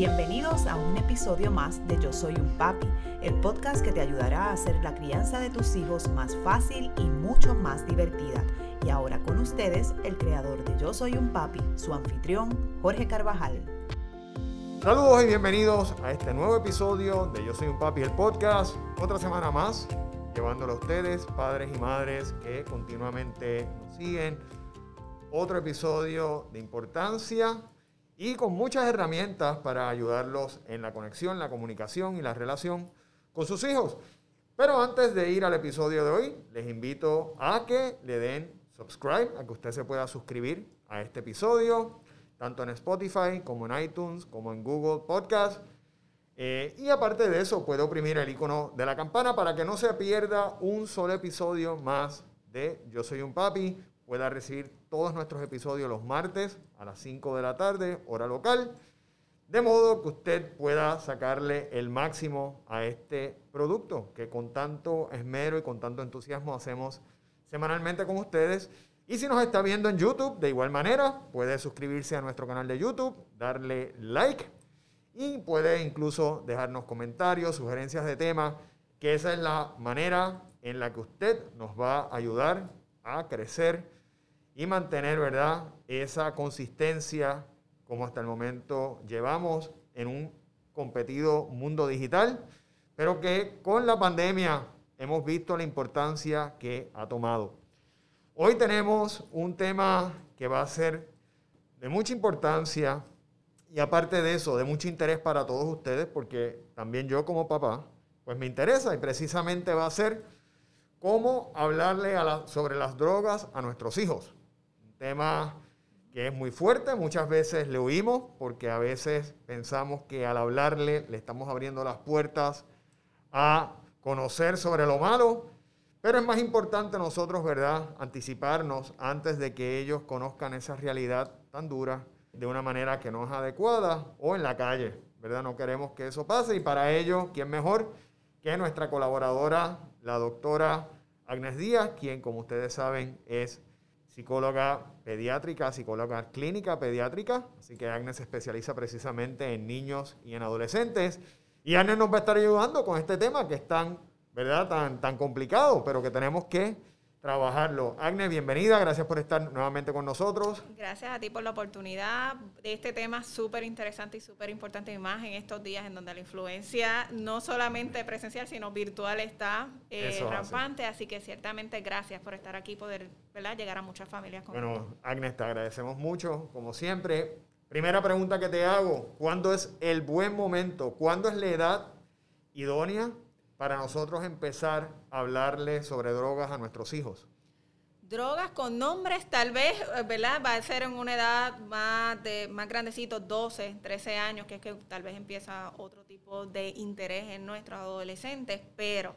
Bienvenidos a un episodio más de Yo Soy un Papi, el podcast que te ayudará a hacer la crianza de tus hijos más fácil y mucho más divertida. Y ahora con ustedes, el creador de Yo Soy un Papi, su anfitrión, Jorge Carvajal. Saludos y bienvenidos a este nuevo episodio de Yo Soy un Papi, el podcast. Otra semana más, llevándolo a ustedes, padres y madres que continuamente nos siguen. Otro episodio de importancia y con muchas herramientas para ayudarlos en la conexión, la comunicación y la relación con sus hijos. Pero antes de ir al episodio de hoy, les invito a que le den subscribe, a que usted se pueda suscribir a este episodio, tanto en Spotify como en iTunes, como en Google Podcast. Eh, y aparte de eso, puede oprimir el icono de la campana para que no se pierda un solo episodio más de Yo Soy un Papi pueda recibir todos nuestros episodios los martes a las 5 de la tarde, hora local, de modo que usted pueda sacarle el máximo a este producto que con tanto esmero y con tanto entusiasmo hacemos semanalmente con ustedes. Y si nos está viendo en YouTube, de igual manera, puede suscribirse a nuestro canal de YouTube, darle like y puede incluso dejarnos comentarios, sugerencias de temas, que esa es la manera en la que usted nos va a ayudar a crecer y mantener, ¿verdad?, esa consistencia como hasta el momento llevamos en un competido mundo digital, pero que con la pandemia hemos visto la importancia que ha tomado. Hoy tenemos un tema que va a ser de mucha importancia y aparte de eso, de mucho interés para todos ustedes, porque también yo como papá, pues me interesa y precisamente va a ser cómo hablarle sobre las drogas a nuestros hijos tema que es muy fuerte, muchas veces le oímos porque a veces pensamos que al hablarle le estamos abriendo las puertas a conocer sobre lo malo, pero es más importante nosotros, ¿verdad?, anticiparnos antes de que ellos conozcan esa realidad tan dura de una manera que no es adecuada o en la calle, ¿verdad? No queremos que eso pase y para ello, ¿quién mejor que nuestra colaboradora, la doctora Agnes Díaz, quien, como ustedes saben, es psicóloga pediátrica, psicóloga clínica pediátrica, así que Agnes se especializa precisamente en niños y en adolescentes. Y Agnes nos va a estar ayudando con este tema que es tan, ¿verdad? Tan, tan complicado, pero que tenemos que trabajarlo. Agnes, bienvenida, gracias por estar nuevamente con nosotros. Gracias a ti por la oportunidad de este tema súper interesante y súper importante y más en estos días en donde la influencia no solamente presencial, sino virtual está eh, rampante, así. que ciertamente gracias por estar aquí y poder llegar a muchas familias. bueno, Agnes, te agradecemos mucho, como siempre. Primera pregunta que te hago, ¿cuándo es el buen momento? ¿Cuándo es la edad idónea para nosotros empezar a hablarle sobre drogas a nuestros hijos? Drogas con nombres, tal vez, ¿verdad? Va a ser en una edad más de más grandecito, 12, 13 años, que es que tal vez empieza otro tipo de interés en nuestros adolescentes, pero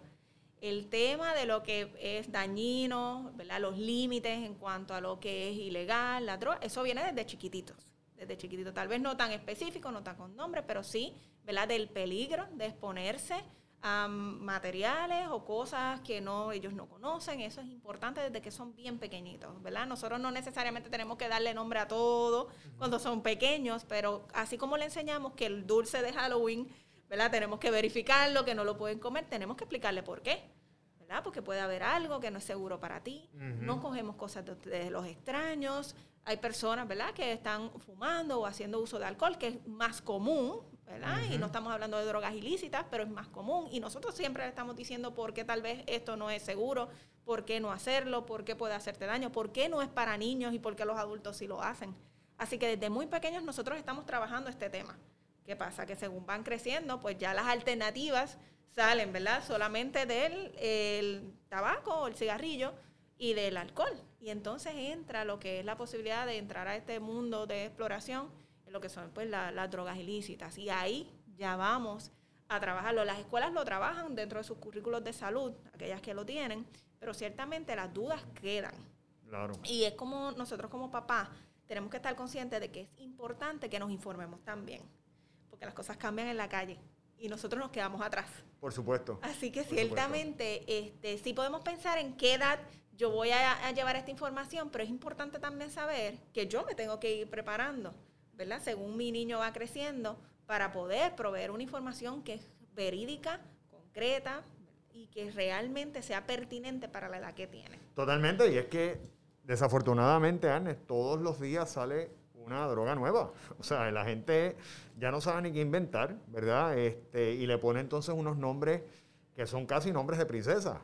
el tema de lo que es dañino, ¿verdad? Los límites en cuanto a lo que es ilegal, la droga, eso viene desde chiquititos, desde chiquititos, tal vez no tan específico, no tan con nombre, pero sí, ¿verdad? Del peligro de exponerse a materiales o cosas que no ellos no conocen. Eso es importante desde que son bien pequeñitos, ¿verdad? Nosotros no necesariamente tenemos que darle nombre a todo cuando son pequeños, pero así como le enseñamos que el dulce de Halloween, ¿verdad? Tenemos que verificarlo, que no lo pueden comer, tenemos que explicarle por qué. ¿verdad? Porque puede haber algo que no es seguro para ti. No cogemos cosas de, los extraños. Hay personas, ¿verdad?, que están fumando o haciendo uso de alcohol, que es más común, ¿verdad? Y no estamos hablando de drogas ilícitas, pero es más común. Y nosotros siempre le estamos diciendo por qué tal vez esto no es seguro, por qué no hacerlo, por qué puede hacerte daño, por qué no es para niños y por qué los adultos sí lo hacen. Así que desde muy pequeños nosotros estamos trabajando este tema. ¿Qué pasa? Que según van creciendo, pues ya las alternativas salen, ¿verdad? Solamente del el tabaco o el cigarrillo y del alcohol. Y entonces entra lo que es la posibilidad de entrar a este mundo de exploración lo que son pues las drogas ilícitas. Y ahí ya vamos a trabajarlo. Las escuelas lo trabajan dentro de sus currículos de salud, aquellas que lo tienen, pero ciertamente las dudas quedan. Claro. Y es como nosotros como papás tenemos que estar conscientes de que es importante que nos informemos también, porque las cosas cambian en la calle y nosotros nos quedamos atrás. Por supuesto. Así que ciertamente este, sí podemos pensar en qué edad yo voy a llevar esta información, pero es importante también saber que yo me tengo que ir preparando. ¿Verdad? Según mi niño va creciendo, para poder proveer una información que es verídica, concreta y que realmente sea pertinente para la edad que tiene. Totalmente, y es que desafortunadamente, Anne, todos los días sale una droga nueva. O sea, la gente ya no sabe ni qué inventar, ¿verdad? Este, y le pone entonces unos nombres que son casi nombres de princesa.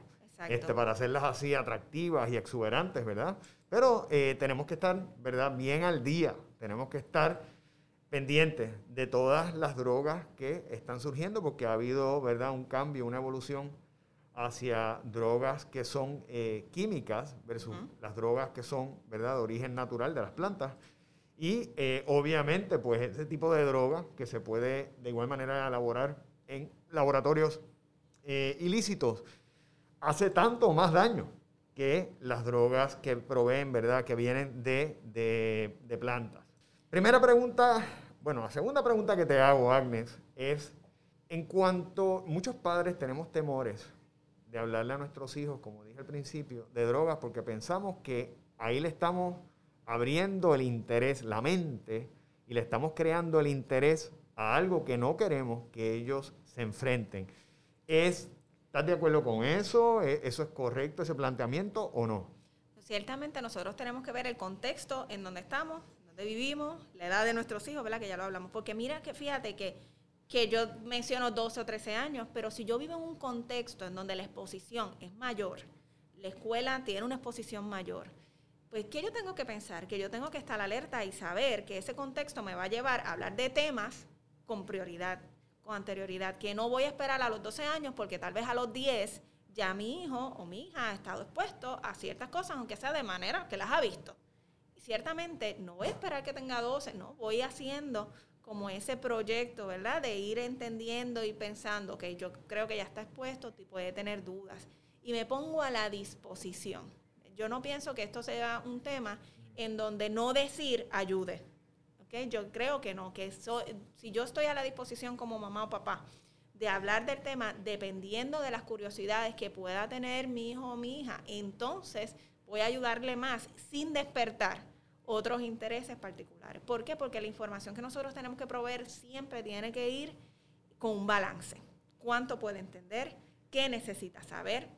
Este, para hacerlas así atractivas y exuberantes, ¿verdad? Pero eh, tenemos que estar, ¿verdad? Bien al día. Tenemos que estar pendientes de todas las drogas que están surgiendo porque ha habido, ¿verdad? Un cambio, una evolución hacia drogas que son eh, químicas versus las drogas que son, ¿verdad? De origen natural de las plantas. Y eh, obviamente, pues ese tipo de droga que se puede de igual manera elaborar en laboratorios ilícitos hace tanto más daño que las drogas que proveen, ¿verdad? Que vienen de, de, plantas. Primera pregunta, bueno, la segunda pregunta que te hago, Agnes, es en cuanto muchos padres tenemos temores de hablarle a nuestros hijos, como dije al principio, de drogas, porque pensamos que ahí le estamos abriendo el interés, la mente, y le estamos creando el interés a algo que no queremos que ellos se enfrenten. Es ¿Estás de acuerdo con eso? ¿E-, ¿Eso es correcto, ese planteamiento o no? Ciertamente nosotros tenemos que ver el contexto en donde estamos, donde vivimos, la edad de nuestros hijos, ¿verdad? Que ya lo hablamos. Porque mira que fíjate que, que yo menciono 12 o 13 años, pero si yo vivo en un contexto en donde la exposición es mayor, la escuela tiene una exposición mayor, pues ¿qué yo tengo que pensar? Que yo tengo que estar alerta y saber que ese contexto me va a llevar a hablar de temas con prioridad anterioridad, que no voy a esperar a los 12 años porque tal vez a los 10 ya mi hijo o mi hija ha estado expuesto a ciertas cosas, aunque sea de manera que las ha visto. Y ciertamente no voy a esperar que tenga 12, no, voy haciendo como ese proyecto, ¿verdad? De ir entendiendo y pensando, que yo creo que ya está expuesto, puede tener dudas. Y me pongo a la disposición. Yo no pienso que esto sea un tema en donde no decir ayude. Yo creo que no, que si yo estoy a la disposición como mamá o papá de hablar del tema dependiendo de las curiosidades que pueda tener mi hijo o mi hija, entonces voy a ayudarle más sin despertar otros intereses particulares. ¿Por qué? Porque la información que nosotros tenemos que proveer siempre tiene que ir con un balance. ¿Cuánto puede entender? ¿Qué necesita saber?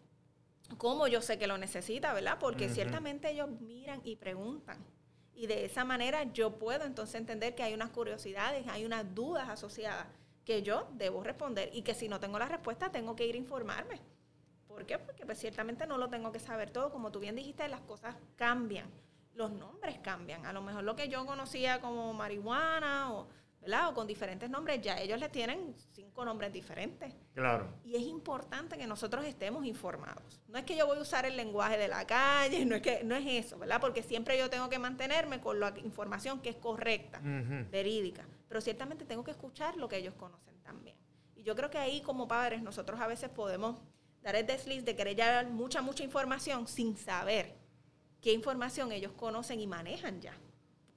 ¿Cómo yo sé que lo necesita, verdad? Porque ciertamente ellos miran y preguntan. Y de esa manera yo puedo entonces entender que hay unas curiosidades, hay unas dudas asociadas que yo debo responder y que si no tengo la respuesta tengo que ir a informarme. ¿Por qué? Porque pues, ciertamente no lo tengo que saber todo. Como tú bien dijiste, las cosas cambian, los nombres cambian. A lo mejor lo que yo conocía como marihuana o ¿verdad? O con diferentes nombres, ya ellos le tienen cinco nombres diferentes. Claro. Y es importante que nosotros estemos informados. No es que yo voy a usar el lenguaje de la calle, no es que no es eso, ¿verdad? Porque siempre yo tengo que mantenerme con la información que es correcta, verídica, pero ciertamente tengo que escuchar lo que ellos conocen también. Y yo creo que ahí como padres nosotros a veces podemos dar el desliz de querer llevar mucha mucha información sin saber qué información ellos conocen y manejan ya.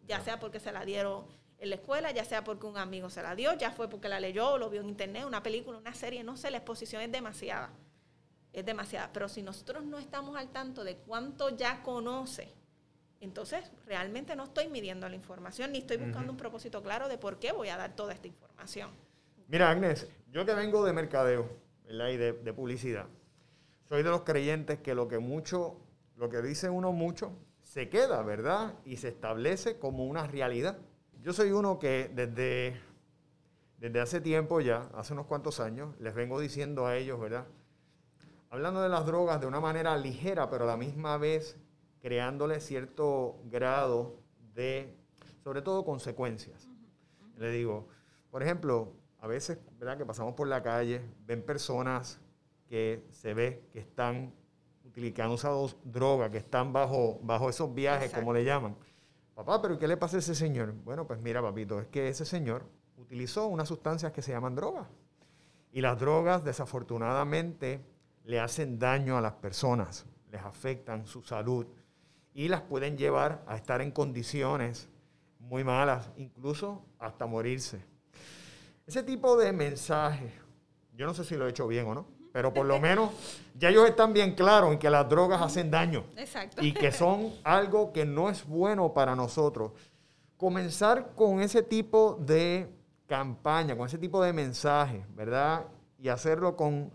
Ya sea porque se la dieron en la escuela, ya sea porque un amigo se la dio, ya fue porque la leyó, lo vio en internet, una película, una serie, no sé, la exposición es demasiada. Es demasiada. Pero si nosotros no estamos al tanto de cuánto ya conoce, entonces realmente no estoy midiendo la información ni estoy buscando un propósito claro de por qué voy a dar toda esta información. Mira, Agnes, yo que vengo de mercadeo ¿verdad? y de, de publicidad, soy de los creyentes que lo que mucho, lo que dice uno mucho, se queda, ¿verdad? Y se establece como una realidad. Yo soy uno que desde, desde hace tiempo ya, hace unos cuantos años, les vengo diciendo a ellos, ¿verdad? Hablando de las drogas de una manera ligera, pero a la misma vez creándole cierto grado de, sobre todo, consecuencias. Le digo, por ejemplo, a veces, ¿verdad? Que pasamos por la calle, ven personas que se ve que están que han usado droga, que están bajo, bajo esos viajes, como le llaman. Papá, pero ¿qué le pasa a ese señor? Bueno, pues mira, papito, es que ese señor utilizó unas sustancias que se llaman drogas. Y las drogas, desafortunadamente, le hacen daño a las personas, les afectan su salud y las pueden llevar a estar en condiciones muy malas, incluso hasta morirse. Ese tipo de mensaje, yo no sé si lo he hecho bien o no, pero por lo menos ya ellos están bien claros en que las drogas hacen daño. Exacto. Y que son algo que no es bueno para nosotros. Comenzar con ese tipo de campaña, con ese tipo de mensaje, ¿verdad? Y hacerlo con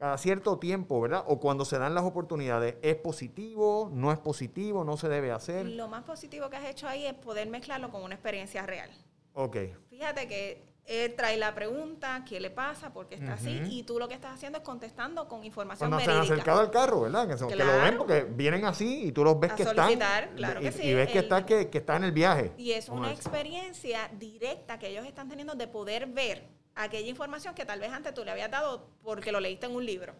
cada cierto tiempo, ¿verdad? O cuando se dan las oportunidades, ¿es positivo? ¿No es positivo? ¿No se debe hacer? Lo más positivo que has hecho ahí es poder mezclarlo con una experiencia real. Ok. Fíjate que él trae la pregunta, ¿qué le pasa? ¿Por qué está así? Y tú lo que estás haciendo es contestando con información Cuando se han acercado al carro, ¿verdad? Que, lo ven porque vienen así y tú los ves que están. Claro que y, y ves que, está, que, que, está en el viaje. Y es una experiencia directa que ellos están teniendo de poder ver aquella información que tal vez antes tú le habías dado porque lo leíste en un libro.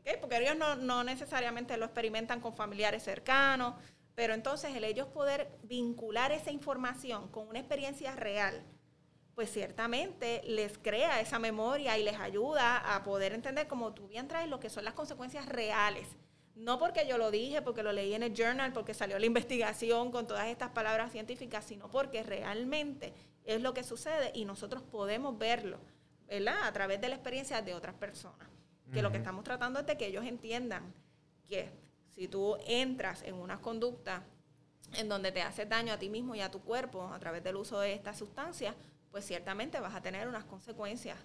¿okay? Porque ellos no, no necesariamente lo experimentan con familiares cercanos, pero entonces el ellos poder vincular esa información con una experiencia real pues ciertamente les crea esa memoria y les ayuda a poder entender, como tú bien traes, lo que son las consecuencias reales. No porque yo lo dije, porque lo leí en el journal, porque salió la investigación con todas estas palabras científicas, sino porque realmente es lo que sucede y nosotros podemos verlo, ¿verdad? A través de la experiencia de otras personas. Que lo que estamos tratando es de que ellos entiendan que si tú entras en una conducta en donde te haces daño a ti mismo y a tu cuerpo a través del uso de estas sustancias, pues ciertamente vas a tener unas consecuencias.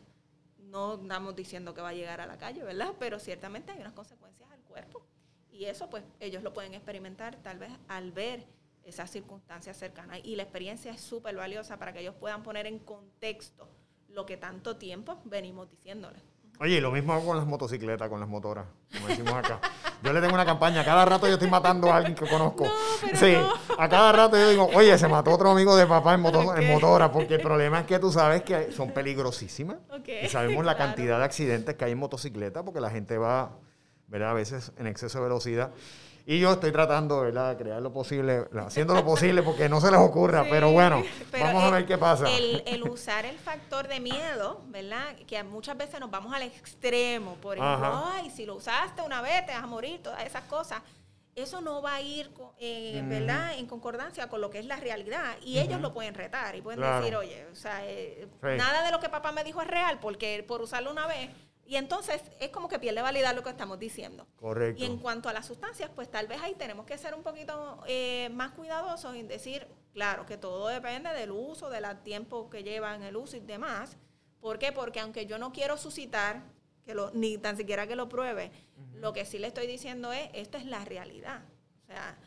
No estamos diciendo que va a llegar a la calle, ¿verdad? Pero ciertamente hay unas consecuencias al cuerpo. Y eso pues ellos lo pueden experimentar tal vez al ver esas circunstancias cercanas. Y la experiencia es súper valiosa para que ellos puedan poner en contexto lo que tanto tiempo venimos diciéndoles. Oye, lo mismo hago con las motocicletas, con las motoras, como decimos acá. Yo le tengo una campaña, cada rato yo estoy matando a alguien que conozco. sí, a cada rato yo digo, oye, se mató otro amigo de papá en, motora, porque el problema es que tú sabes que son peligrosísimas. Y sabemos la cantidad de accidentes que hay en motocicleta, porque la gente va, ¿verdad? A veces en exceso de velocidad. Y yo estoy tratando, ¿verdad?, de crear lo posible, haciendo lo posible porque no se les ocurra, pero bueno, vamos a ver qué pasa. El, usar el factor de miedo, ¿verdad?, que muchas veces nos vamos al extremo, por ejemplo, ay, si lo usaste una vez te vas a morir, todas esas cosas. Eso no va a ir, eh, ¿verdad?, en concordancia con lo que es la realidad. Y ellos lo pueden retar y pueden decir, oye, o sea, eh, nada de lo que papá me dijo es real porque por usarlo una vez y entonces es como que pierde validad lo que estamos diciendo. Correcto. Y en cuanto a las sustancias, pues tal vez ahí tenemos que ser un poquito eh, más cuidadosos en decir, claro, que todo depende del uso, del tiempo que lleva en el uso y demás. ¿Por qué? Porque aunque yo no quiero suscitar, que lo, ni tan siquiera que lo pruebe, lo que sí le estoy diciendo es, esta es la realidad. O sea,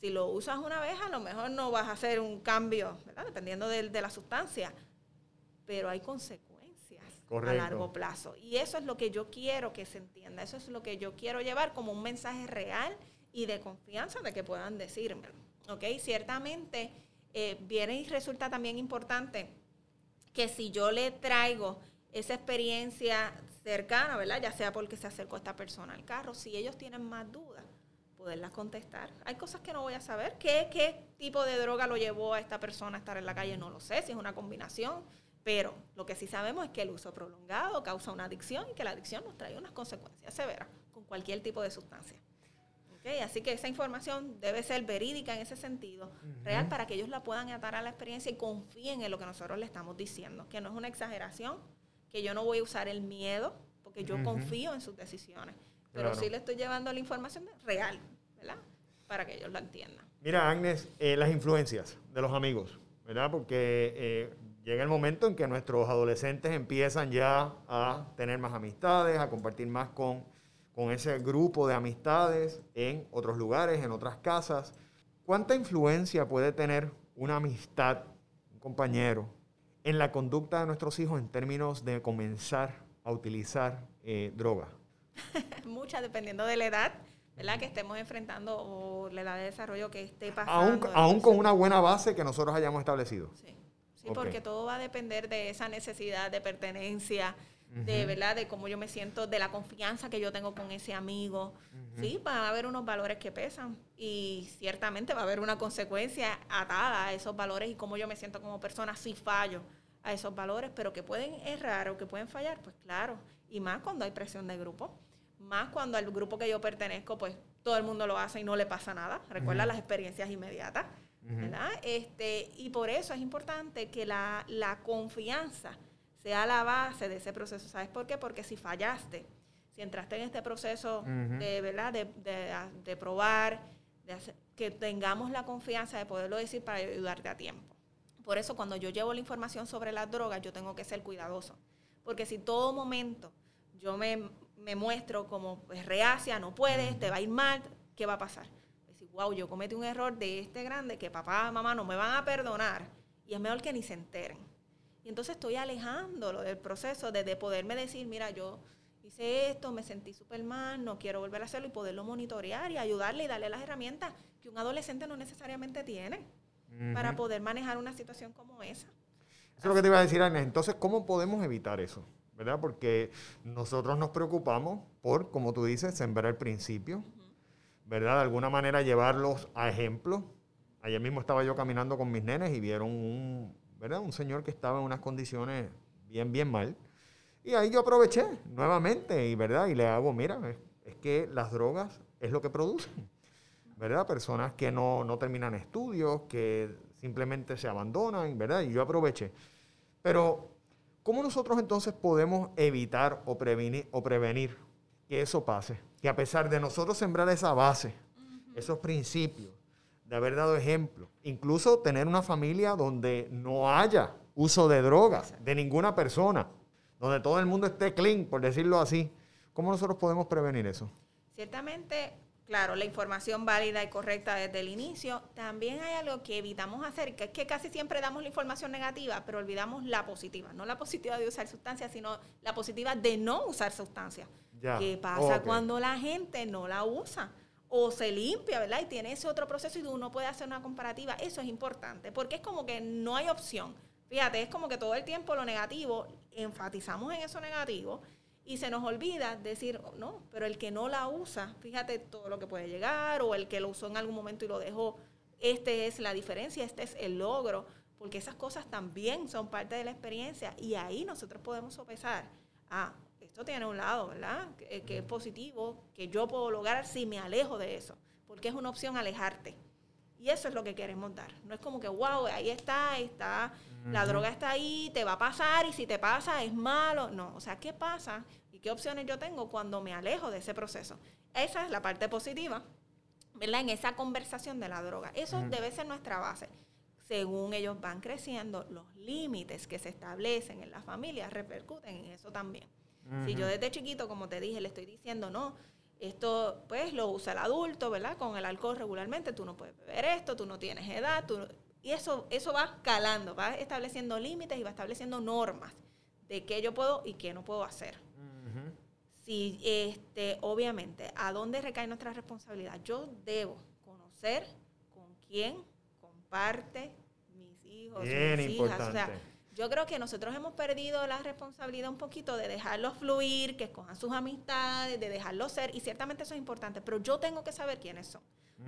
si lo usas una vez, a lo mejor no vas a hacer un cambio, ¿verdad? Dependiendo de, de la sustancia. Pero hay consecuencias a largo plazo. Y eso es lo que yo quiero que se entienda, eso es lo que yo quiero llevar como un mensaje real y de confianza de que puedan decírmelo. ¿Ok? Ciertamente eh, viene y resulta también importante que si yo le traigo esa experiencia cercana, ¿verdad? Ya sea porque se acercó esta persona al carro, si ellos tienen más dudas, poderlas contestar. Hay cosas que no voy a saber. ¿Qué, ¿Qué tipo de droga lo llevó a esta persona a estar en la calle? No lo sé, si es una combinación pero lo que sí sabemos es que el uso prolongado causa una adicción y que la adicción nos trae unas consecuencias severas con cualquier tipo de sustancia. Así que esa información debe ser verídica en ese sentido, real, para que ellos la puedan atar a la experiencia y confíen en lo que nosotros le estamos diciendo, que no es una exageración, que yo no voy a usar el miedo, porque yo confío en sus decisiones, pero sí le estoy llevando la información real, ¿verdad? Para que ellos la entiendan. Mira, Agnes, eh, las influencias de los amigos, ¿verdad? Porque eh, llega el momento en que nuestros adolescentes empiezan ya a tener más amistades, a compartir más con, con ese grupo de amistades en otros lugares, en otras casas. ¿Cuánta influencia puede tener una amistad, un compañero, en la conducta de nuestros hijos en términos de comenzar a utilizar eh, droga? Mucha, dependiendo de la edad. ¿verdad? que estemos enfrentando o la edad de desarrollo que esté pasando. Aún, aún con una buena base que nosotros hayamos establecido. Sí porque todo va a depender de esa necesidad de pertenencia, de verdad, de cómo yo me siento, de la confianza que yo tengo con ese amigo. Sí, va a haber unos valores que pesan y ciertamente va a haber una consecuencia atada a esos valores y cómo yo me siento como persona si fallo a esos valores, pero que pueden errar o que pueden fallar, pues claro, y más cuando hay presión de grupo, más cuando al grupo que yo pertenezco, pues todo el mundo lo hace y no le pasa nada. Recuerda las experiencias inmediatas. ¿Verdad? Este, y por eso es importante que la, la, confianza sea la base de ese proceso. ¿Sabes por qué? Porque si fallaste, si entraste en este proceso de, ¿verdad? De, de, de probar, de hacer, que tengamos la confianza de poderlo decir para ayudarte a tiempo. Por eso cuando yo llevo la información sobre las drogas, yo tengo que ser cuidadoso. Porque si todo momento yo me, muestro como pues, reacia, no puedes, te va a ir mal, ¿qué va a pasar? Wow, yo cometí un error de este grande que papá, mamá no me van a perdonar y es mejor que ni se enteren. Y entonces estoy alejándolo del proceso de, de poderme decir, mira, yo hice esto, me sentí súper mal, no quiero volver a hacerlo y poderlo monitorear y ayudarle y darle las herramientas que un adolescente no necesariamente tiene para poder manejar una situación como esa. Eso es lo que te iba a decir, Agnes. Entonces, ¿cómo podemos evitar eso? ¿Verdad? Porque nosotros nos preocupamos por, como tú dices, sembrar el principio, ¿verdad? De alguna manera llevarlos a ejemplo. Ayer mismo estaba yo caminando con mis nenes y vieron un, ¿verdad? Un señor que estaba en unas condiciones bien, bien mal. Y ahí yo aproveché nuevamente, y verdad, y le hago, mira, es, que las drogas es lo que producen, ¿verdad? Personas que no, no, terminan estudios, que simplemente se abandonan, ¿verdad? Y yo aproveché. Pero, ¿cómo nosotros entonces podemos evitar o prevenir, o prevenir que eso pase? Que a pesar de nosotros sembrar esa base, esos principios, de haber dado ejemplo, incluso tener una familia donde no haya uso de drogas de ninguna persona, donde todo el mundo esté clean, por decirlo así. ¿Cómo nosotros podemos prevenir eso? Ciertamente, claro, la información válida y correcta desde el inicio. También hay algo que evitamos hacer, que es que casi siempre damos la información negativa, pero olvidamos la positiva. No la positiva de usar sustancias, sino la positiva de no usar sustancias. ¿Qué pasa cuando la gente no la usa? o se limpia, ¿verdad? Y tiene ese otro proceso y uno puede hacer una comparativa. Eso es importante, porque es como que no hay opción. Fíjate, es como que todo el tiempo lo negativo, enfatizamos en eso negativo y se nos olvida decir, no, pero el que no la usa, fíjate todo lo que puede llegar, o el que lo usó en algún momento y lo dejó, este es la diferencia, este es el logro, porque esas cosas también son parte de la experiencia y ahí nosotros podemos sopesar, ah, esto tiene un lado, ¿verdad? Que, que es positivo, que yo puedo lograr si me alejo de eso, porque es una opción alejarte. Y eso es lo que queremos dar. No es como que, wow, ahí está, ahí está, la droga está ahí, te va a pasar y si te pasa es malo. No, o sea, ¿qué pasa y qué opciones yo tengo cuando me alejo de ese proceso? Esa es la parte positiva, ¿verdad? En esa conversación de la droga. Eso debe ser nuestra base. Según ellos van creciendo, los límites que se establecen en las familias repercuten en eso también. Si yo desde chiquito, como te dije, le estoy diciendo, no, esto pues lo usa el adulto, ¿verdad? Con el alcohol regularmente, tú no puedes beber esto, tú no tienes edad, y eso, eso va calando, va estableciendo límites y va estableciendo normas de qué yo puedo y qué no puedo hacer. Si, este, obviamente, ¿a dónde recae nuestra responsabilidad? Yo debo conocer con quién comparte mis hijos, mis hijas. O sea, yo creo que nosotros hemos perdido la responsabilidad un poquito de dejarlos fluir, que escojan sus amistades, de dejarlos ser, y ciertamente eso es importante, pero yo tengo que saber quiénes son,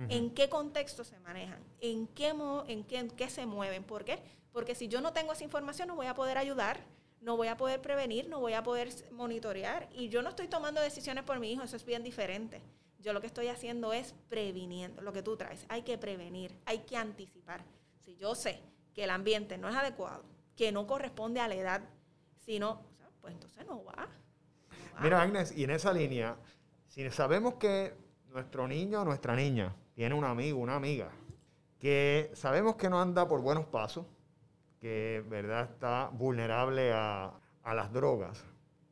en qué contexto se manejan, en qué, en qué, en qué se mueven. ¿Por qué? Porque si yo no tengo esa información no voy a poder ayudar, no voy a poder prevenir, no voy a poder monitorear, y yo no estoy tomando decisiones por mi hijo, eso es bien diferente. Yo lo que estoy haciendo es previniendo lo que tú traes. Hay que prevenir, hay que anticipar. Si yo sé que el ambiente no es adecuado, que no corresponde a la edad, sino, pues entonces no va, Mira, Agnes, y en esa línea, si sabemos que nuestro niño o nuestra niña tiene un amigo, una amiga, que sabemos que no anda por buenos pasos, que verdad está vulnerable a, a las drogas,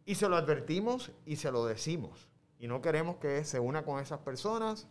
y se lo advertimos y se lo decimos, y no queremos que se una con esas personas,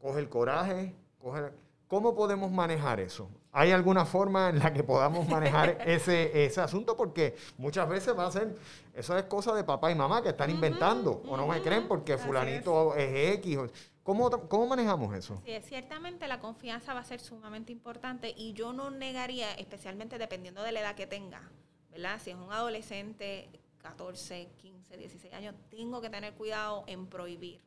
coge el coraje, coge... ¿Cómo podemos manejar eso? ¿Hay alguna forma en la que podamos manejar ese, ese asunto? Porque muchas veces va a ser, eso es cosa de papá y mamá que están inventando o no me creen porque fulanito es. X. ¿Cómo, ¿Cómo, manejamos eso? Sí, ciertamente la confianza va a ser sumamente importante y yo no negaría, especialmente dependiendo de la edad que tenga, ¿verdad? Si es un adolescente, 14, 15, 16 años, tengo que tener cuidado en prohibir,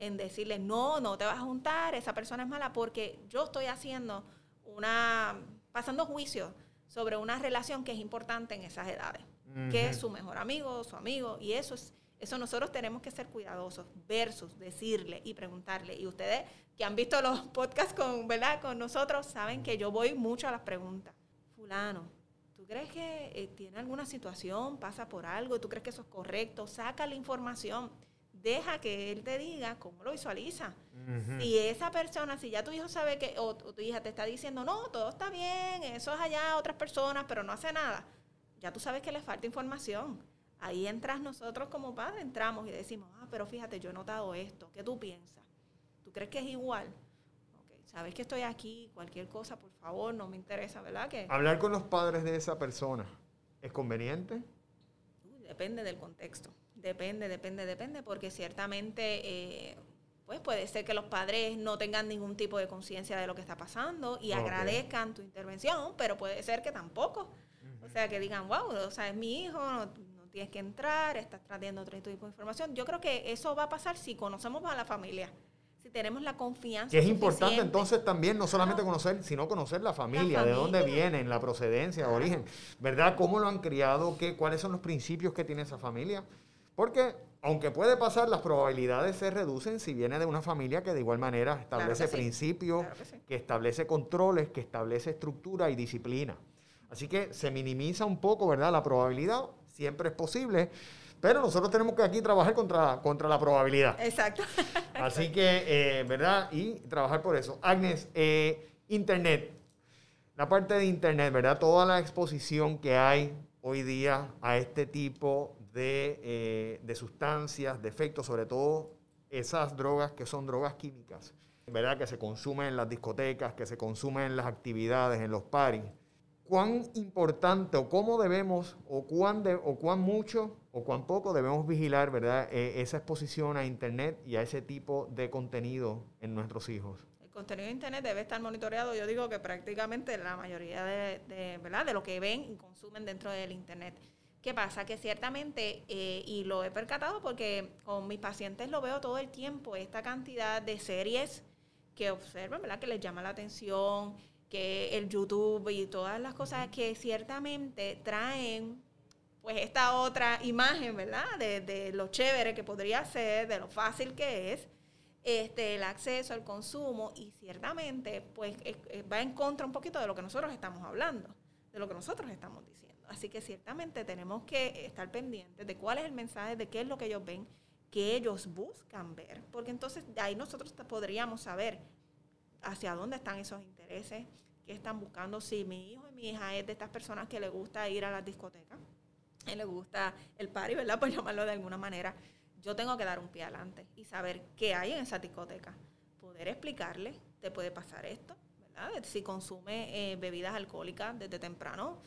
en decirle, no, no te vas a juntar, esa persona es mala, porque yo estoy haciendo una, pasando juicio sobre una relación que es importante en esas edades, que es su mejor amigo, su amigo, y eso es, eso nosotros tenemos que ser cuidadosos, versus decirle y preguntarle. Y ustedes que han visto los podcasts con, ¿verdad? con nosotros saben que yo voy mucho a las preguntas. Fulano, ¿tú crees que eh, tiene alguna situación, pasa por algo? ¿Tú crees que eso es correcto? Saca la información deja que él te diga cómo lo visualiza. Si esa persona, si ya tu hijo sabe que, o, tu hija te está diciendo, no, todo está bien, eso es allá otras personas, pero no hace nada, ya tú sabes que le falta información. Ahí entras nosotros como padres, entramos y decimos, ah, pero fíjate, yo he notado esto, ¿qué tú piensas? ¿Tú crees que es igual? sabes que estoy aquí, cualquier cosa, por favor, no me interesa, ¿verdad? Que, Hablar con los padres de esa persona, ¿es conveniente? depende del contexto. Depende, depende, depende, porque ciertamente eh, pues puede ser que los padres no tengan ningún tipo de conciencia de lo que está pasando y agradezcan tu intervención, pero puede ser que tampoco. O sea, que digan, wow, o sea, es mi hijo, no, tienes que entrar, estás trayendo otro tipo de información. Yo creo que eso va a pasar si conocemos a la familia si tenemos la confianza. Que es importante entonces también no solamente conocer, sino conocer la familia, de dónde vienen, la procedencia, origen, ¿verdad? ¿Cómo lo han criado? ¿Qué, ¿Cuáles son los principios que tiene esa familia? Porque aunque puede pasar, las probabilidades se reducen si viene de una familia que de igual manera establece principios, que, establece controles, que establece estructura y disciplina. Así que se minimiza un poco, ¿verdad? La probabilidad siempre es posible, pero nosotros tenemos que aquí trabajar contra, contra la probabilidad. Exacto. Así que, eh, ¿verdad? Y trabajar por eso. Agnes, eh, Internet. La parte de Internet, ¿verdad? Toda la exposición que hay hoy día a este tipo eh, de, sustancias, de efectos, sobre todo esas drogas que son drogas químicas, ¿verdad? que se consumen en las discotecas, que se consumen en las actividades, en los paris. ¿Cuán importante o cómo debemos, o cuán, o cuán mucho o cuán poco debemos vigilar ¿verdad? E, esa exposición a Internet y a ese tipo de contenido en nuestros hijos? El contenido de Internet debe estar monitoreado. Yo digo que prácticamente la mayoría de, ¿verdad? de lo que ven y consumen dentro del Internet ¿Qué pasa? Que ciertamente, eh, y lo he percatado porque con mis pacientes lo veo todo el tiempo, esta cantidad de series que observan, ¿verdad? Que les llama la atención, que el YouTube y todas las cosas que ciertamente traen pues esta otra imagen, ¿verdad? De, lo chévere que podría ser, de lo fácil que es, este, el acceso al consumo y ciertamente pues va en contra un poquito de lo que nosotros estamos hablando, de lo que nosotros estamos diciendo. Así que ciertamente tenemos que estar pendientes de cuál es el mensaje, de qué es lo que ellos ven, que ellos buscan ver, porque entonces de ahí nosotros podríamos saber hacia dónde están esos intereses, qué están buscando, si mi hijo y mi hija es de estas personas que le gusta ir a la discoteca, y le gusta el party, ¿verdad? Por llamarlo de alguna manera, yo tengo que dar un pie adelante y saber qué hay en esa discoteca. Poder explicarle, te puede pasar esto, ¿verdad? Si consume eh, bebidas alcohólicas desde temprano,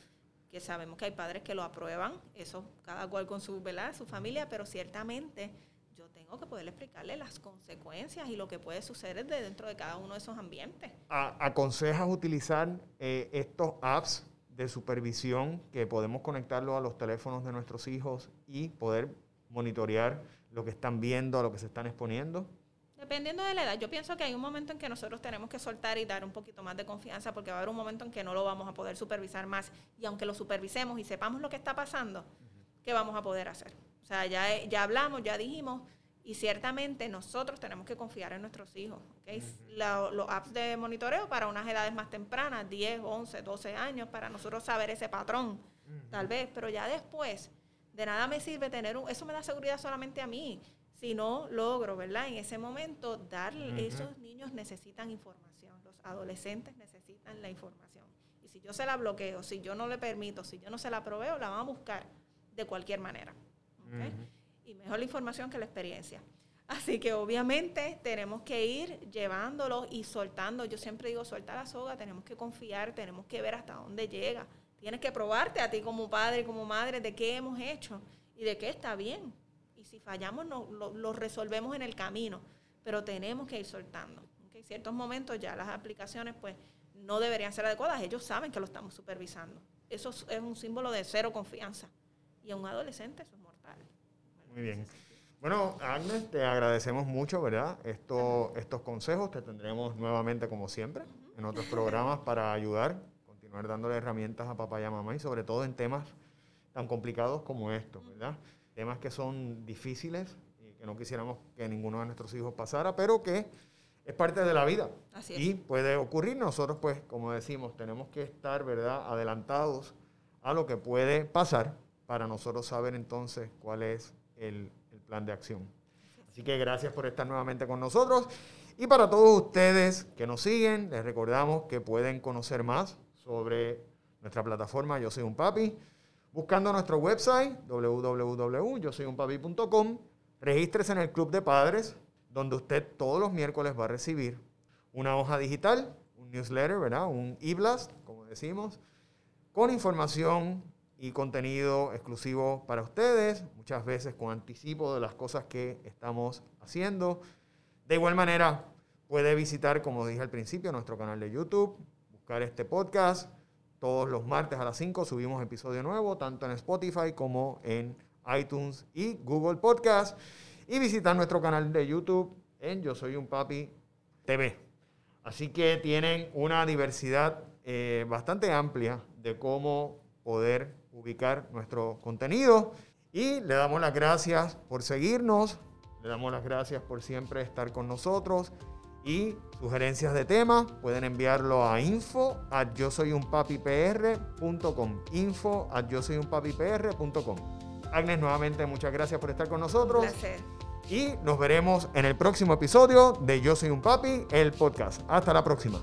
que sabemos que hay padres que lo aprueban, eso cada cual con su, ¿verdad? su familia, pero ciertamente yo tengo que poder explicarle las consecuencias y lo que puede suceder de dentro de cada uno de esos ambientes. ¿Aconsejas utilizar eh, estos apps de supervisión que podemos conectarlo a los teléfonos de nuestros hijos y poder monitorear lo que están viendo, a lo que se están exponiendo? Dependiendo de la edad, yo pienso que hay un momento en que nosotros tenemos que soltar y dar un poquito más de confianza porque va a haber un momento en que no lo vamos a poder supervisar más. Y aunque lo supervisemos y sepamos lo que está pasando, ¿qué vamos a poder hacer? O sea, ya, ya hablamos, ya dijimos y ciertamente nosotros tenemos que confiar en nuestros hijos. los apps de monitoreo para unas edades más tempranas, 10, 11, 12 años, para nosotros saber ese patrón, tal vez, pero ya después, de nada me sirve tener un, eso me da seguridad solamente a mí si no logro, ¿verdad? En ese momento, darle, esos niños necesitan información, los adolescentes necesitan la información. Y si yo se la bloqueo, si yo no le permito, si yo no se la proveo, la van a buscar de cualquier manera. Y mejor la información que la experiencia. Así que obviamente tenemos que ir llevándolo y soltando. Yo siempre digo, suelta la soga, tenemos que confiar, tenemos que ver hasta dónde llega. Tienes que probarte a ti como padre, y como madre, de qué hemos hecho y de qué está bien y si fallamos no, lo, resolvemos en el camino, pero tenemos que ir soltando. En ciertos momentos ya las aplicaciones pues no deberían ser adecuadas, ellos saben que lo estamos supervisando. Eso es un símbolo de cero confianza y a un adolescente eso es mortal. Muy bien. Bueno, Agnes, te agradecemos mucho, ¿verdad? Esto, estos consejos te tendremos nuevamente, como siempre, en otros programas para ayudar, continuar dándole herramientas a papá y a mamá y sobre todo en temas tan complicados como estos, ¿verdad? Temas que son difíciles y que no quisiéramos que ninguno de nuestros hijos pasara, pero que es parte de la vida. Y puede ocurrir. Nosotros, pues, como decimos, tenemos que estar, ¿verdad?, adelantados a lo que puede pasar para nosotros saber entonces cuál es el, plan de acción. Así que gracias por estar nuevamente con nosotros. Y para todos ustedes que nos siguen, les recordamos que pueden conocer más sobre nuestra plataforma Yo Soy un Papi, buscando nuestro website www.yosoyunpapi.com. Regístrese en el Club de Padres, donde usted todos los miércoles va a recibir una hoja digital, un newsletter, ¿verdad? Un e-blast, como decimos, con información y contenido exclusivo para ustedes, muchas veces con anticipo de las cosas que estamos haciendo. De igual manera, puede visitar, como dije al principio, nuestro canal de YouTube, buscar este podcast. Todos los martes a las 5 subimos episodio nuevo, tanto en Spotify como en iTunes y Google Podcast. Y visitar nuestro canal de YouTube en Yo Soy un Papi TV. Así que tienen una diversidad eh, bastante amplia de cómo poder ubicar nuestro contenido. Y le damos las gracias por seguirnos, le damos las gracias por siempre estar con nosotros y sugerencias de temas pueden enviarlo a info at yo soy un info at yo soy un Agnes nuevamente muchas gracias por estar con nosotros. Y nos veremos en el próximo episodio de Yo soy un papi el podcast. Hasta la próxima